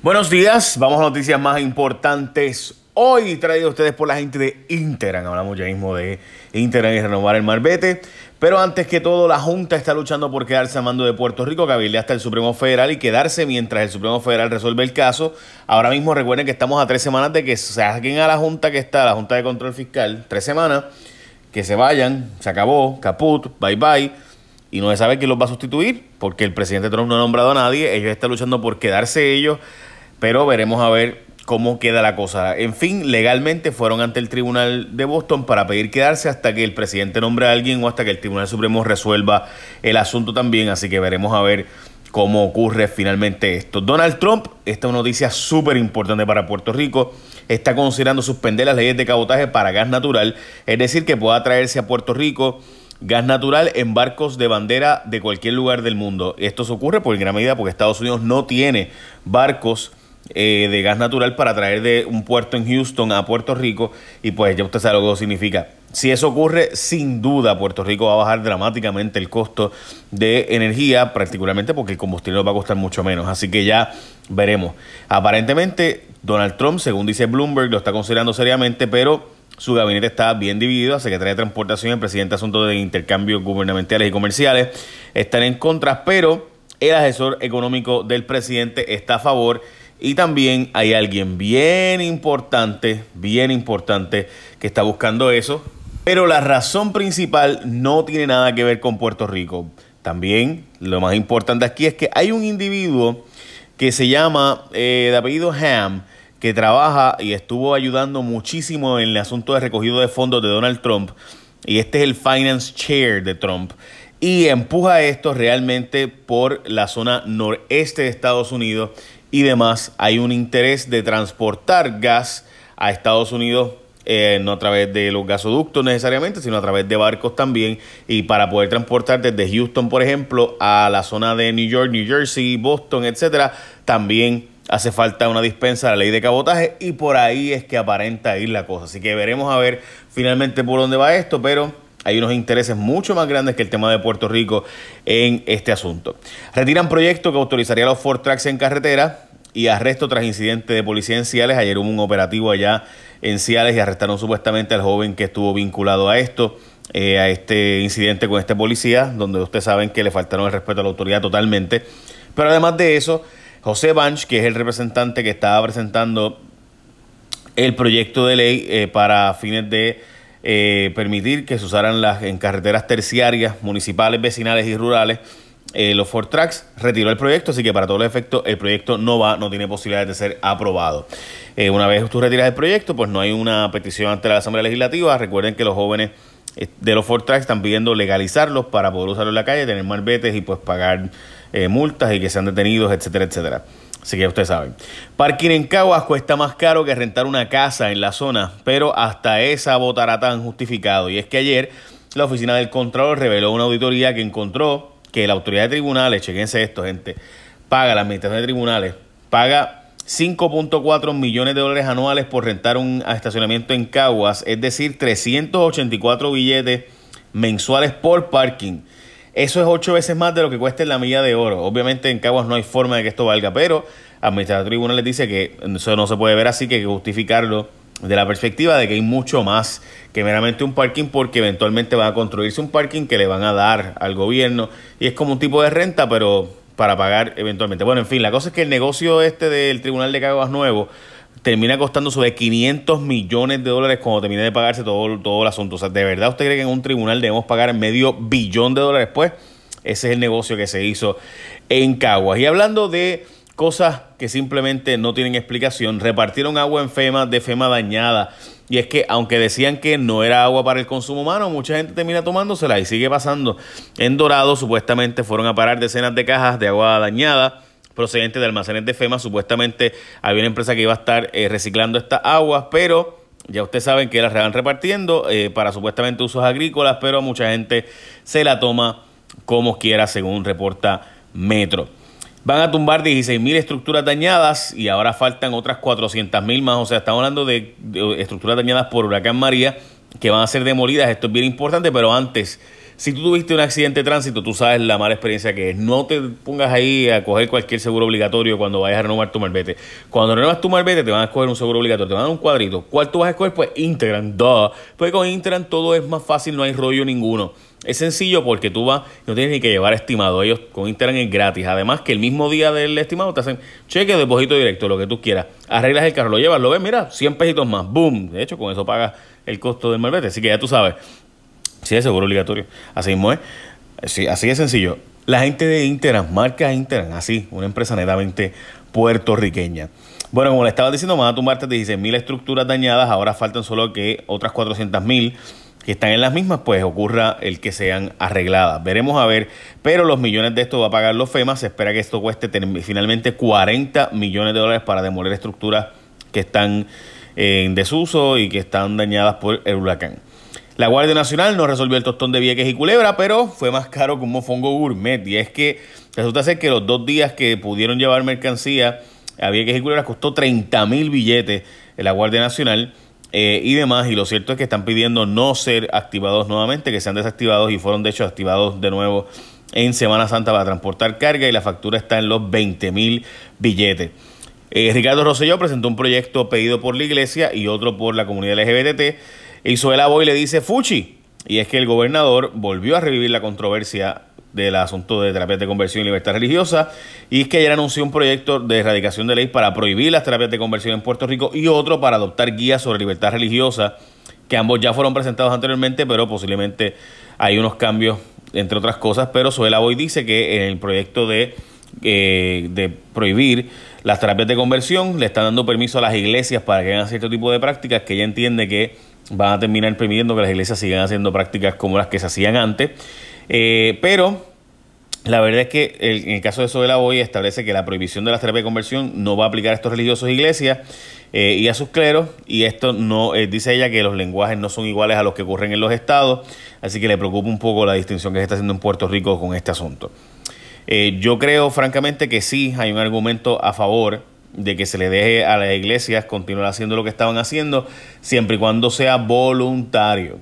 Buenos días, vamos a noticias más importantes. Hoy traído a ustedes por la gente de Interan. Hablamos ya mismo de Interan y renovar el Marbete. Pero antes que todo, la Junta está luchando por quedarse a mando de Puerto Rico, cabilde hasta el Supremo Federal y quedarse mientras el Supremo Federal resuelve el caso. Ahora mismo recuerden que estamos a tres semanas de que se saquen a la Junta que está, la Junta de Control Fiscal, tres semanas, que se vayan, se acabó, caput, bye bye y no se sabe quién los va a sustituir, porque el presidente Trump no ha nombrado a nadie, ellos están luchando por quedarse ellos, pero veremos a ver cómo queda la cosa. En fin, legalmente fueron ante el Tribunal de Boston para pedir quedarse hasta que el presidente nombre a alguien o hasta que el Tribunal Supremo resuelva el asunto también, así que veremos a ver cómo ocurre finalmente esto. Donald Trump, esta es una noticia súper importante para Puerto Rico, está considerando suspender las leyes de cabotaje para gas natural, es decir, que pueda traerse a Puerto Rico gas natural en barcos de bandera de cualquier lugar del mundo. Esto se ocurre por gran medida porque Estados Unidos no tiene barcos eh, de gas natural para traer de un puerto en Houston a Puerto Rico y pues ya usted sabe lo que significa. Si eso ocurre, sin duda Puerto Rico va a bajar dramáticamente el costo de energía, particularmente porque el combustible va a costar mucho menos. Así que ya veremos. Aparentemente, Donald Trump, según dice Bloomberg, lo está considerando seriamente, pero su gabinete está bien dividido. La Secretaría de Transportación y el presidente de Asuntos de Intercambios Gubernamentales y Comerciales están en contra, pero el asesor económico del presidente está a favor. Y también hay alguien bien importante, bien importante, que está buscando eso. Pero la razón principal no tiene nada que ver con Puerto Rico. También lo más importante aquí es que hay un individuo que se llama eh, de apellido Ham, que trabaja y estuvo ayudando muchísimo en el asunto de recogido de fondos de Donald Trump. Y este es el Finance Chair de Trump. Y empuja esto realmente por la zona noreste de Estados Unidos y demás. Hay un interés de transportar gas a Estados Unidos eh, no a través de los gasoductos necesariamente, sino a través de barcos también, y para poder transportar desde Houston, por ejemplo, a la zona de New York, New Jersey, Boston, etcétera, también hace falta una dispensa de la ley de cabotaje y por ahí es que aparenta ir la cosa. Así que veremos a ver finalmente por dónde va esto, pero hay unos intereses mucho más grandes que el tema de Puerto Rico en este asunto. Retiran proyecto que autorizaría los Ford Tracks en carretera y arresto tras incidente de policía en Ciales. Ayer hubo un operativo allá en Ciales y arrestaron supuestamente al joven que estuvo vinculado a esto. Eh, a este incidente con este policía, donde ustedes saben que le faltaron el respeto a la autoridad totalmente. Pero además de eso, José Banch, que es el representante que estaba presentando el proyecto de ley eh, para fines de eh, permitir que se usaran las en carreteras terciarias, municipales, vecinales y rurales. Eh, los Ford Tracks retiró el proyecto, así que para todos los efectos el proyecto no va, no tiene posibilidades de ser aprobado. una vez tú retiras el proyecto, pues no hay una petición ante la Asamblea Legislativa. Recuerden que los jóvenes de los Ford Tracks están pidiendo legalizarlos para poder usarlos en la calle, tener malbetes y pues pagar eh, multas y que sean detenidos, etcétera, etcétera. Así que ustedes saben. Parking en Caguas cuesta más caro que rentar una casa en la zona, pero hasta esa votará tan justificado. Y es que ayer la oficina del Contralor reveló una auditoría que encontró que la autoridad de tribunales, chequense esto, gente, paga, la administración de tribunales, paga 5.4 millones de dólares anuales por rentar un estacionamiento en Caguas, es decir, 384 billetes mensuales por parking. Eso es ocho veces más de lo que cuesta la milla de oro. Obviamente en Caguas no hay forma de que esto valga, pero Administrador Tribunal les dice que eso no se puede ver así, que hay que justificarlo de la perspectiva de que hay mucho más que meramente un parking porque eventualmente va a construirse un parking que le van a dar al gobierno y es como un tipo de renta pero para pagar eventualmente. Bueno, en fin, la cosa es que el negocio este del Tribunal de Caguas Nuevo termina costando sobre 500 millones de dólares cuando termine de pagarse todo, todo el asunto. O sea, ¿de verdad usted cree que en un tribunal debemos pagar medio billón de dólares después? Ese es el negocio que se hizo en Caguas. Y hablando de cosas que simplemente no tienen explicación, repartieron agua en FEMA de FEMA dañada. Y es que aunque decían que no era agua para el consumo humano, mucha gente termina tomándosela y sigue pasando. En Dorado supuestamente fueron a parar decenas de cajas de agua dañada procedente de almacenes de FEMA. Supuestamente había una empresa que iba a estar eh, reciclando estas aguas, pero ya ustedes saben que las van repartiendo eh, para supuestamente usos agrícolas, pero mucha gente se la toma como quiera, según reporta Metro. Van a tumbar 16.000 estructuras dañadas y ahora faltan otras 400.000 más. O sea, estamos hablando de, de estructuras dañadas por Huracán María que van a ser demolidas. Esto es bien importante, pero antes si tú tuviste un accidente de tránsito, tú sabes la mala experiencia que es. No te pongas ahí a coger cualquier seguro obligatorio cuando vayas a renovar tu marbete. Cuando renovas tu marbete, te van a escoger un seguro obligatorio, te van a dar un cuadrito. ¿Cuál tú vas a escoger? Pues Integran, duh. Pues con Integran todo es más fácil, no hay rollo ninguno. Es sencillo porque tú vas, no tienes ni que llevar estimado. Ellos con Integran es gratis. Además que el mismo día del estimado te hacen cheque, depósito directo, lo que tú quieras. Arreglas el carro, lo llevas, lo ves, mira, 100 pesitos más. Boom. De hecho, con eso pagas el costo del marbete. Así que ya tú sabes. Sí, es seguro obligatorio. Así mismo es. Sí, así de sencillo. La gente de Interan, marca Interan, así, una empresa netamente puertorriqueña. Bueno, como le estaba diciendo, van a tumbarte 16.000 estructuras dañadas, ahora faltan solo que otras 400.000 que están en las mismas, pues ocurra el que sean arregladas. Veremos a ver, pero los millones de esto va a pagar los FEMA, se espera que esto cueste finalmente 40 millones de dólares para demoler estructuras que están en desuso y que están dañadas por el huracán. La Guardia Nacional no resolvió el tostón de Vieques y Culebra, pero fue más caro que un mofongo gourmet. Y es que resulta ser que los dos días que pudieron llevar mercancía a Vieques y Culebra costó 30 mil billetes la Guardia Nacional eh, y demás. Y lo cierto es que están pidiendo no ser activados nuevamente, que sean desactivados y fueron de hecho activados de nuevo en Semana Santa para transportar carga y la factura está en los 20 mil billetes. Eh, Ricardo Rosselló presentó un proyecto pedido por la iglesia y otro por la comunidad LGBT Hizo el Boy le dice Fuchi. Y es que el gobernador volvió a revivir la controversia del asunto de terapias de conversión y libertad religiosa. Y es que ayer anunció un proyecto de erradicación de ley para prohibir las terapias de conversión en Puerto Rico y otro para adoptar guías sobre libertad religiosa, que ambos ya fueron presentados anteriormente, pero posiblemente hay unos cambios, entre otras cosas. Pero Suela Boy dice que en el proyecto de, eh, de prohibir las terapias de conversión le están dando permiso a las iglesias para que hagan cierto tipo de prácticas que ella entiende que van a terminar permitiendo que las iglesias sigan haciendo prácticas como las que se hacían antes. Eh, pero la verdad es que en el caso de Sobela Boy establece que la prohibición de las terapias de conversión no va a aplicar a estos religiosos iglesias eh, y a sus cleros. Y esto no, eh, dice ella que los lenguajes no son iguales a los que ocurren en los estados. Así que le preocupa un poco la distinción que se está haciendo en Puerto Rico con este asunto. yo creo francamente que sí hay un argumento a favor de que se le deje a las iglesias continuar haciendo lo que estaban haciendo, siempre y cuando sea voluntario.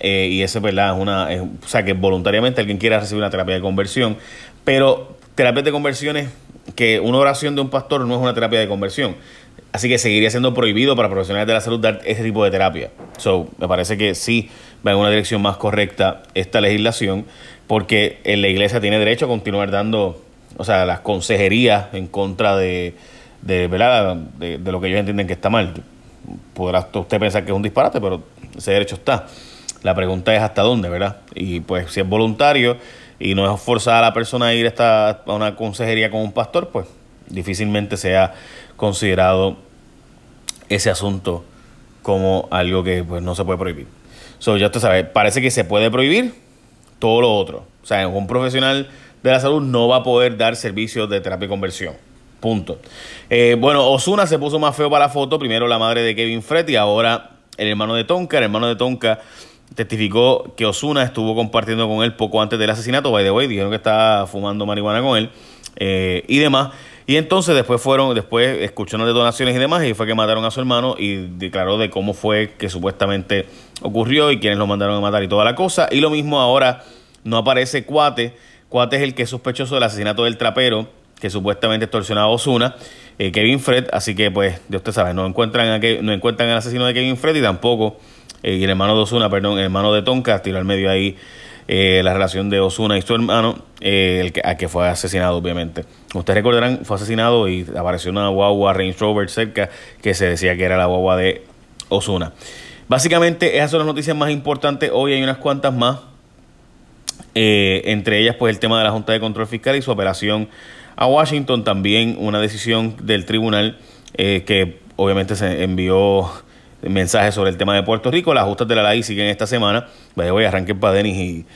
Eh, y eso ¿verdad? es una. o sea, que voluntariamente alguien quiera recibir una terapia de conversión. Pero terapia de conversión es que una oración de un pastor no es una terapia de conversión. Así que seguiría siendo prohibido para profesionales de la salud dar ese tipo de terapia. So, me parece que sí va en una dirección más correcta esta legislación, porque la iglesia tiene derecho a continuar dando, o sea, las consejerías en contra de, de, ¿verdad? De, lo que ellos entienden que está mal. Podrá usted pensar que es un disparate, pero ese derecho está. La pregunta es hasta dónde, ¿verdad? Y pues si es voluntario y no es forzar a la persona a ir a, a una consejería con un pastor, pues difícilmente sea considerado ese asunto como algo que pues no se puede prohibir. So, ya usted sabe, parece que se puede prohibir todo lo otro. O sea, un profesional de la salud no va a poder dar servicios de terapia y conversión. Punto. Eh, bueno, Osuna se puso más feo para la foto. Primero la madre de Kevin Fred y ahora el hermano de Tonka. El hermano de Tonka testificó que Osuna estuvo compartiendo con él poco antes del asesinato. By the way, dijeron que estaba fumando marihuana con él eh, y demás. Y entonces después fueron, después escucharon detonaciones y demás, y fue que mataron a su hermano y declaró de cómo fue que supuestamente ocurrió y quiénes lo mandaron a matar y toda la cosa. Y lo mismo ahora no aparece Cuate. Cuate es el que es sospechoso del asesinato del trapero que supuestamente extorsionaba a Osuna, eh, Kevin Fred, así que pues, de usted sabe, no encuentran, a que, no encuentran al asesino de Kevin Fred y tampoco eh, el hermano de Osuna, perdón, el hermano de Tonka, tiró al medio ahí eh, la relación de Osuna y su hermano, el que, a que fue asesinado, obviamente. Ustedes recordarán, fue asesinado y apareció una guagua Range Rover cerca que se decía que era la guagua de Osuna. Básicamente, esas son las noticias más importantes. Hoy hay unas cuantas más. entre ellas, pues el tema de la Junta de Control Fiscal y su operación a Washington. También una decisión del tribunal eh, que obviamente se envió mensajes sobre el tema de Puerto Rico. Las justas de la ley siguen esta semana. Voy a arrancar para Denis y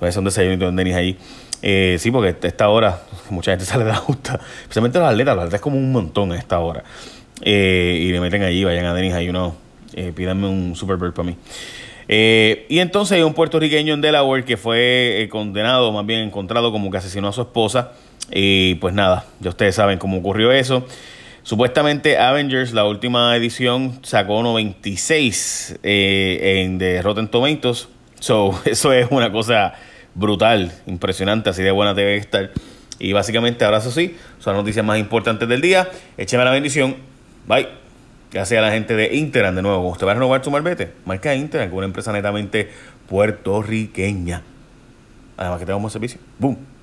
voy a hacer un desayuno en Denis ahí. Eh, sí, porque a esta hora mucha gente sale de la justa, especialmente los atletas. Los atletas es como un montón a esta hora. Eh, y le meten allí, vayan a Denis ahí uno, eh, pídanme un Super para mí. Y entonces hay un puertorriqueño en Delaware que fue condenado, más bien encontrado como que asesinó a su esposa y pues nada, ya ustedes saben cómo ocurrió eso. Supuestamente Avengers, la última edición, sacó 96 eh, en de Rotten Tomatoes. So, eso es una cosa brutal, impresionante, así de buena debe estar. Y básicamente, ahora eso sí, son las noticias más importantes del día. Écheme la bendición. Bye. Gracias a la gente de Interan de nuevo. usted va a renovar su malvete, marca Interan, que es una empresa netamente puertorriqueña. Además que tenemos servicio. Boom.